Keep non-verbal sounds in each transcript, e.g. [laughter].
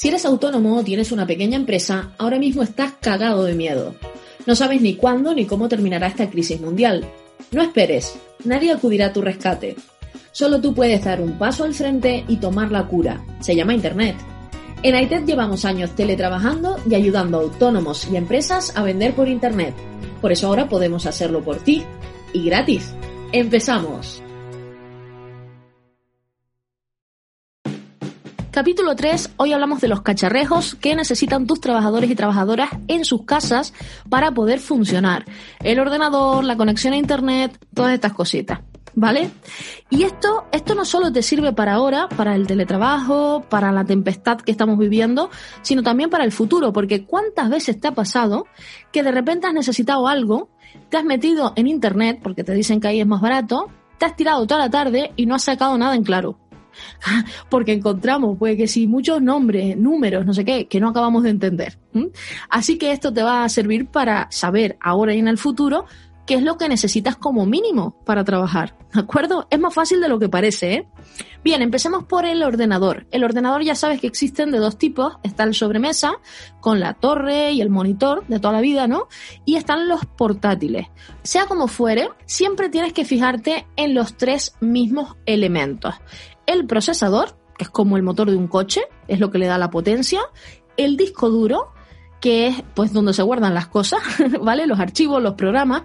Si eres autónomo o tienes una pequeña empresa, ahora mismo estás cagado de miedo. No sabes ni cuándo ni cómo terminará esta crisis mundial. No esperes, nadie acudirá a tu rescate. Solo tú puedes dar un paso al frente y tomar la cura. Se llama Internet. En ITED llevamos años teletrabajando y ayudando a autónomos y empresas a vender por Internet. Por eso ahora podemos hacerlo por ti y gratis. ¡Empezamos! Capítulo 3. Hoy hablamos de los cacharrejos que necesitan tus trabajadores y trabajadoras en sus casas para poder funcionar. El ordenador, la conexión a internet, todas estas cositas. ¿Vale? Y esto, esto no solo te sirve para ahora, para el teletrabajo, para la tempestad que estamos viviendo, sino también para el futuro, porque ¿cuántas veces te ha pasado que de repente has necesitado algo, te has metido en internet, porque te dicen que ahí es más barato, te has tirado toda la tarde y no has sacado nada en claro? Porque encontramos, pues que si muchos nombres, números, no sé qué, que no acabamos de entender. Así que esto te va a servir para saber ahora y en el futuro qué es lo que necesitas como mínimo para trabajar. ¿De acuerdo? Es más fácil de lo que parece, ¿eh? Bien, empecemos por el ordenador. El ordenador ya sabes que existen de dos tipos. Está el sobremesa, con la torre y el monitor de toda la vida, ¿no? Y están los portátiles. Sea como fuere, siempre tienes que fijarte en los tres mismos elementos el procesador, que es como el motor de un coche, es lo que le da la potencia, el disco duro, que es pues donde se guardan las cosas, [laughs] ¿vale? Los archivos, los programas,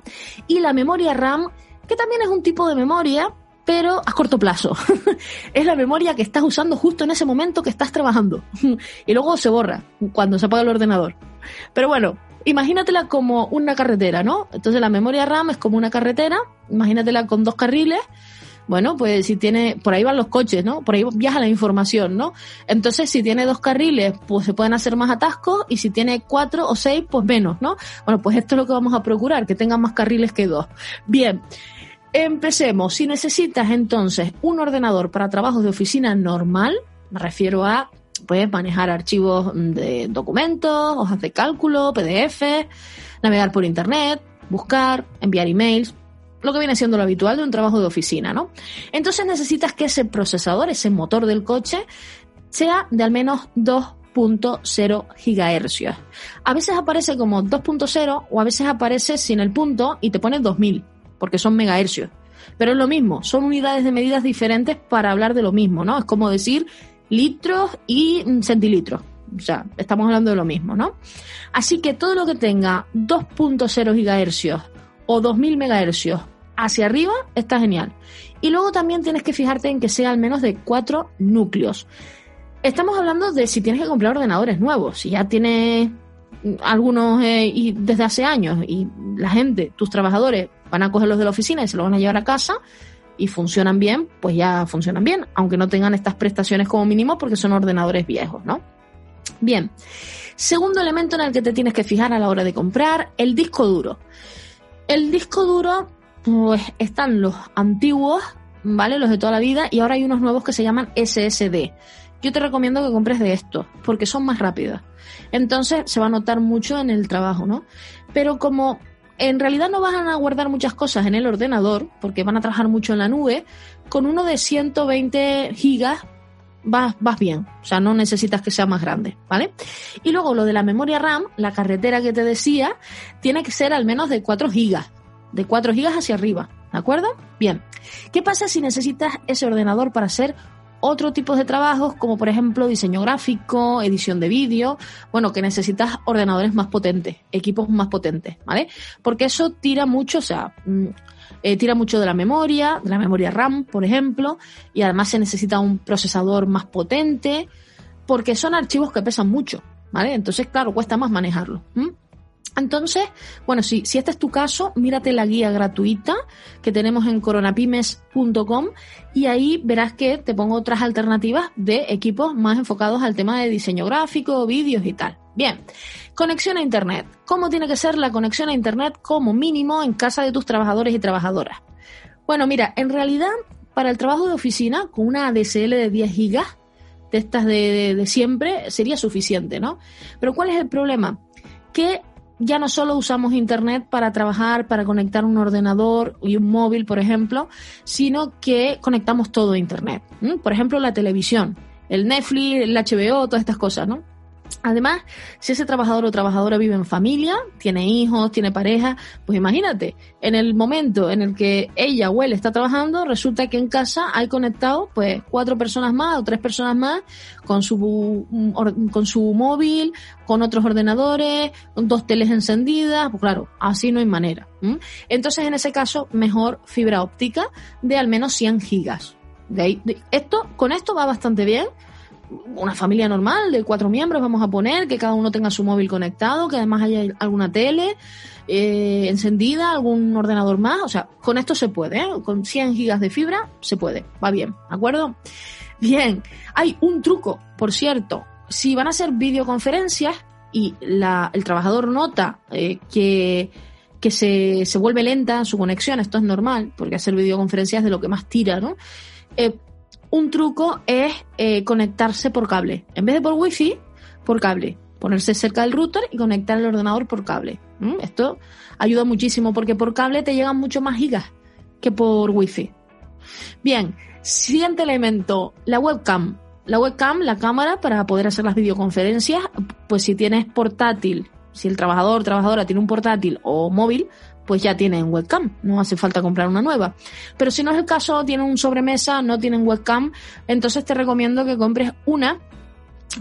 y la memoria RAM, que también es un tipo de memoria, pero a corto plazo. [laughs] es la memoria que estás usando justo en ese momento que estás trabajando. [laughs] y luego se borra cuando se apaga el ordenador. Pero bueno, imagínatela como una carretera, ¿no? Entonces la memoria RAM es como una carretera, imagínatela con dos carriles bueno, pues si tiene, por ahí van los coches, ¿no? Por ahí viaja la información, ¿no? Entonces, si tiene dos carriles, pues se pueden hacer más atascos y si tiene cuatro o seis, pues menos, ¿no? Bueno, pues esto es lo que vamos a procurar, que tenga más carriles que dos. Bien. Empecemos. Si necesitas entonces un ordenador para trabajos de oficina normal, me refiero a pues manejar archivos de documentos, hojas de cálculo, PDF, navegar por internet, buscar, enviar emails, lo que viene siendo lo habitual de un trabajo de oficina, ¿no? Entonces necesitas que ese procesador, ese motor del coche, sea de al menos 2.0 gigahercios. A veces aparece como 2.0 o a veces aparece sin el punto y te pone 2000, porque son megahercios. Pero es lo mismo, son unidades de medidas diferentes para hablar de lo mismo, ¿no? Es como decir litros y centilitros. O sea, estamos hablando de lo mismo, ¿no? Así que todo lo que tenga 2.0 gigahercios o 2000 megahercios hacia arriba está genial. Y luego también tienes que fijarte en que sea al menos de cuatro núcleos. Estamos hablando de si tienes que comprar ordenadores nuevos, si ya tienes algunos eh, y desde hace años y la gente, tus trabajadores, van a coger los de la oficina y se los van a llevar a casa y funcionan bien, pues ya funcionan bien, aunque no tengan estas prestaciones como mínimo porque son ordenadores viejos, ¿no? Bien. Segundo elemento en el que te tienes que fijar a la hora de comprar, el disco duro. El disco duro pues están los antiguos, ¿vale? Los de toda la vida, y ahora hay unos nuevos que se llaman SSD. Yo te recomiendo que compres de estos, porque son más rápidos. Entonces se va a notar mucho en el trabajo, ¿no? Pero como en realidad no van a guardar muchas cosas en el ordenador, porque van a trabajar mucho en la nube, con uno de 120 gigas vas, vas bien. O sea, no necesitas que sea más grande, ¿vale? Y luego lo de la memoria RAM, la carretera que te decía, tiene que ser al menos de 4 gigas de 4 gigas hacia arriba, ¿de acuerdo? Bien. ¿Qué pasa si necesitas ese ordenador para hacer otro tipo de trabajos, como por ejemplo diseño gráfico, edición de vídeo, bueno, que necesitas ordenadores más potentes, equipos más potentes, ¿vale? Porque eso tira mucho, o sea, mm, eh, tira mucho de la memoria, de la memoria RAM, por ejemplo, y además se necesita un procesador más potente, porque son archivos que pesan mucho, ¿vale? Entonces, claro, cuesta más manejarlo. Entonces, bueno, si, si este es tu caso, mírate la guía gratuita que tenemos en coronapimes.com y ahí verás que te pongo otras alternativas de equipos más enfocados al tema de diseño gráfico, vídeos y tal. Bien, conexión a Internet. ¿Cómo tiene que ser la conexión a Internet como mínimo en casa de tus trabajadores y trabajadoras? Bueno, mira, en realidad para el trabajo de oficina con una ADSL de 10 gigas de estas de, de siempre sería suficiente, ¿no? Pero ¿cuál es el problema? Que ya no solo usamos Internet para trabajar, para conectar un ordenador y un móvil, por ejemplo, sino que conectamos todo a Internet. Por ejemplo, la televisión, el Netflix, el HBO, todas estas cosas, ¿no? Además, si ese trabajador o trabajadora vive en familia, tiene hijos, tiene pareja, pues imagínate, en el momento en el que ella o él está trabajando, resulta que en casa hay conectado pues cuatro personas más o tres personas más con su, con su móvil, con otros ordenadores, con dos teles encendidas, pues claro, así no hay manera. Entonces, en ese caso, mejor fibra óptica de al menos 100 gigas. Esto, con esto va bastante bien una familia normal de cuatro miembros, vamos a poner, que cada uno tenga su móvil conectado, que además haya alguna tele eh, encendida, algún ordenador más. O sea, con esto se puede, ¿eh? con 100 gigas de fibra se puede, va bien, ¿de acuerdo? Bien, hay un truco, por cierto, si van a hacer videoconferencias y la, el trabajador nota eh, que, que se, se vuelve lenta su conexión, esto es normal, porque hacer videoconferencias es de lo que más tira, ¿no? Eh, un truco es eh, conectarse por cable. En vez de por wifi, por cable. Ponerse cerca del router y conectar el ordenador por cable. Esto ayuda muchísimo porque por cable te llegan mucho más gigas que por wifi. Bien, siguiente elemento, la webcam. La webcam, la cámara para poder hacer las videoconferencias, pues si tienes portátil, si el trabajador trabajadora tiene un portátil o móvil, pues ya tienen webcam, no hace falta comprar una nueva. Pero si no es el caso, tienen un sobremesa, no tienen webcam, entonces te recomiendo que compres una,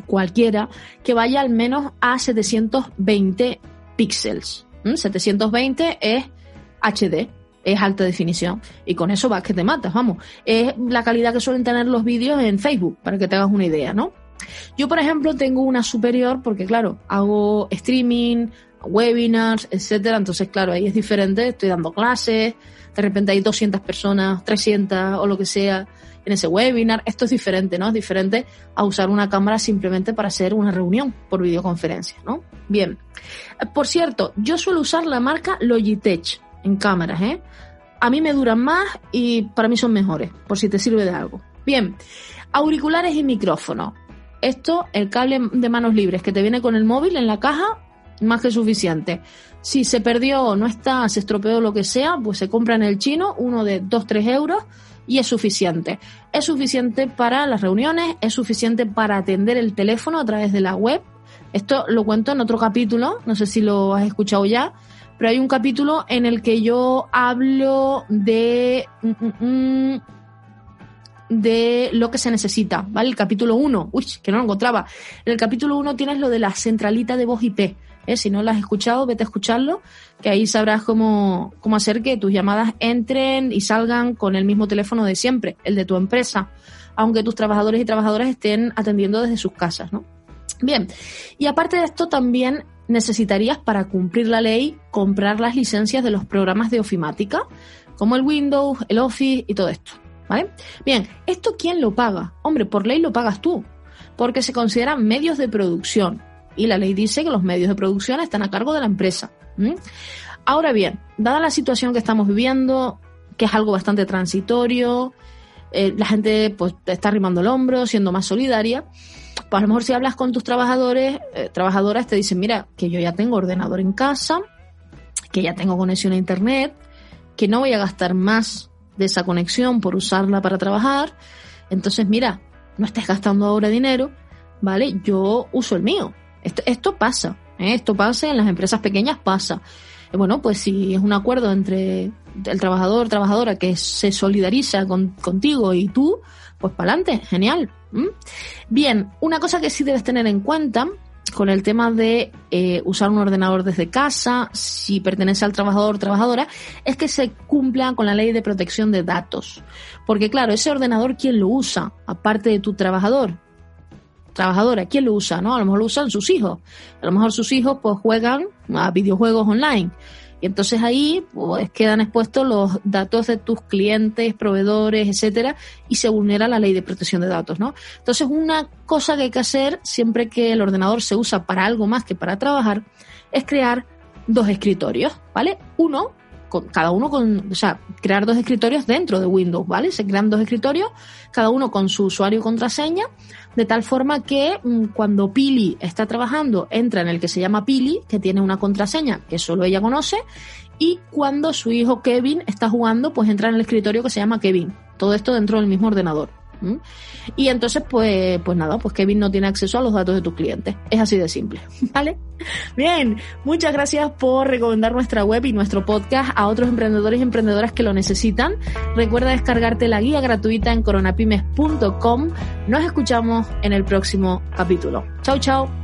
cualquiera, que vaya al menos a 720 píxeles. 720 es HD, es alta definición. Y con eso vas que te matas, vamos. Es la calidad que suelen tener los vídeos en Facebook, para que te hagas una idea, ¿no? Yo, por ejemplo, tengo una superior porque, claro, hago streaming, webinars, etcétera. Entonces, claro, ahí es diferente. Estoy dando clases, de repente hay 200 personas, 300 o lo que sea en ese webinar. Esto es diferente, ¿no? Es diferente a usar una cámara simplemente para hacer una reunión por videoconferencia, ¿no? Bien. Eh, por cierto, yo suelo usar la marca Logitech en cámaras, ¿eh? A mí me duran más y para mí son mejores, por si te sirve de algo. Bien. Auriculares y micrófono. Esto, el cable de manos libres que te viene con el móvil en la caja, más que suficiente. Si se perdió, no está, se estropeó lo que sea, pues se compra en el chino uno de 2-3 euros y es suficiente. Es suficiente para las reuniones, es suficiente para atender el teléfono a través de la web. Esto lo cuento en otro capítulo, no sé si lo has escuchado ya, pero hay un capítulo en el que yo hablo de mm, mm, mm, de lo que se necesita, ¿vale? El capítulo 1, uy, que no lo encontraba. En el capítulo 1 tienes lo de la centralita de voz IP. ¿Eh? Si no lo has escuchado, vete a escucharlo, que ahí sabrás cómo, cómo hacer que tus llamadas entren y salgan con el mismo teléfono de siempre, el de tu empresa, aunque tus trabajadores y trabajadoras estén atendiendo desde sus casas, ¿no? Bien, y aparte de esto también necesitarías para cumplir la ley comprar las licencias de los programas de ofimática, como el Windows, el Office y todo esto. ¿Vale? Bien, ¿esto quién lo paga? Hombre, por ley lo pagas tú, porque se consideran medios de producción y la ley dice que los medios de producción están a cargo de la empresa. Ahora bien, dada la situación que estamos viviendo, que es algo bastante transitorio, eh, la gente pues está arrimando el hombro, siendo más solidaria, pues a lo mejor si hablas con tus trabajadores, eh, trabajadoras te dicen, mira, que yo ya tengo ordenador en casa, que ya tengo conexión a internet, que no voy a gastar más de esa conexión por usarla para trabajar, entonces mira, no estés gastando ahora dinero, ¿vale? Yo uso el mío. Esto, esto pasa, ¿eh? esto pasa en las empresas pequeñas, pasa. bueno, pues si es un acuerdo entre el trabajador, trabajadora que se solidariza contigo y tú, pues para adelante, genial. Bien, una cosa que sí debes tener en cuenta con el tema de eh, usar un ordenador desde casa, si pertenece al trabajador o trabajadora, es que se cumpla con la ley de protección de datos. Porque claro, ese ordenador, ¿quién lo usa? Aparte de tu trabajador. Trabajadora, ¿quién lo usa? ¿No? A lo mejor lo usan sus hijos. A lo mejor sus hijos pues juegan a videojuegos online. Y entonces ahí pues, quedan expuestos los datos de tus clientes, proveedores, etcétera, y se vulnera la ley de protección de datos, ¿no? Entonces, una cosa que hay que hacer siempre que el ordenador se usa para algo más que para trabajar es crear dos escritorios, ¿vale? Uno cada uno con, o sea, crear dos escritorios dentro de Windows, ¿vale? Se crean dos escritorios, cada uno con su usuario y contraseña, de tal forma que mm, cuando Pili está trabajando, entra en el que se llama Pili, que tiene una contraseña que solo ella conoce, y cuando su hijo Kevin está jugando, pues entra en el escritorio que se llama Kevin. Todo esto dentro del mismo ordenador. Y entonces, pues, pues nada, pues Kevin no tiene acceso a los datos de tus clientes. Es así de simple, [laughs] ¿vale? Bien, muchas gracias por recomendar nuestra web y nuestro podcast a otros emprendedores y emprendedoras que lo necesitan. Recuerda descargarte la guía gratuita en coronapymes.com. Nos escuchamos en el próximo capítulo. Chao, chao.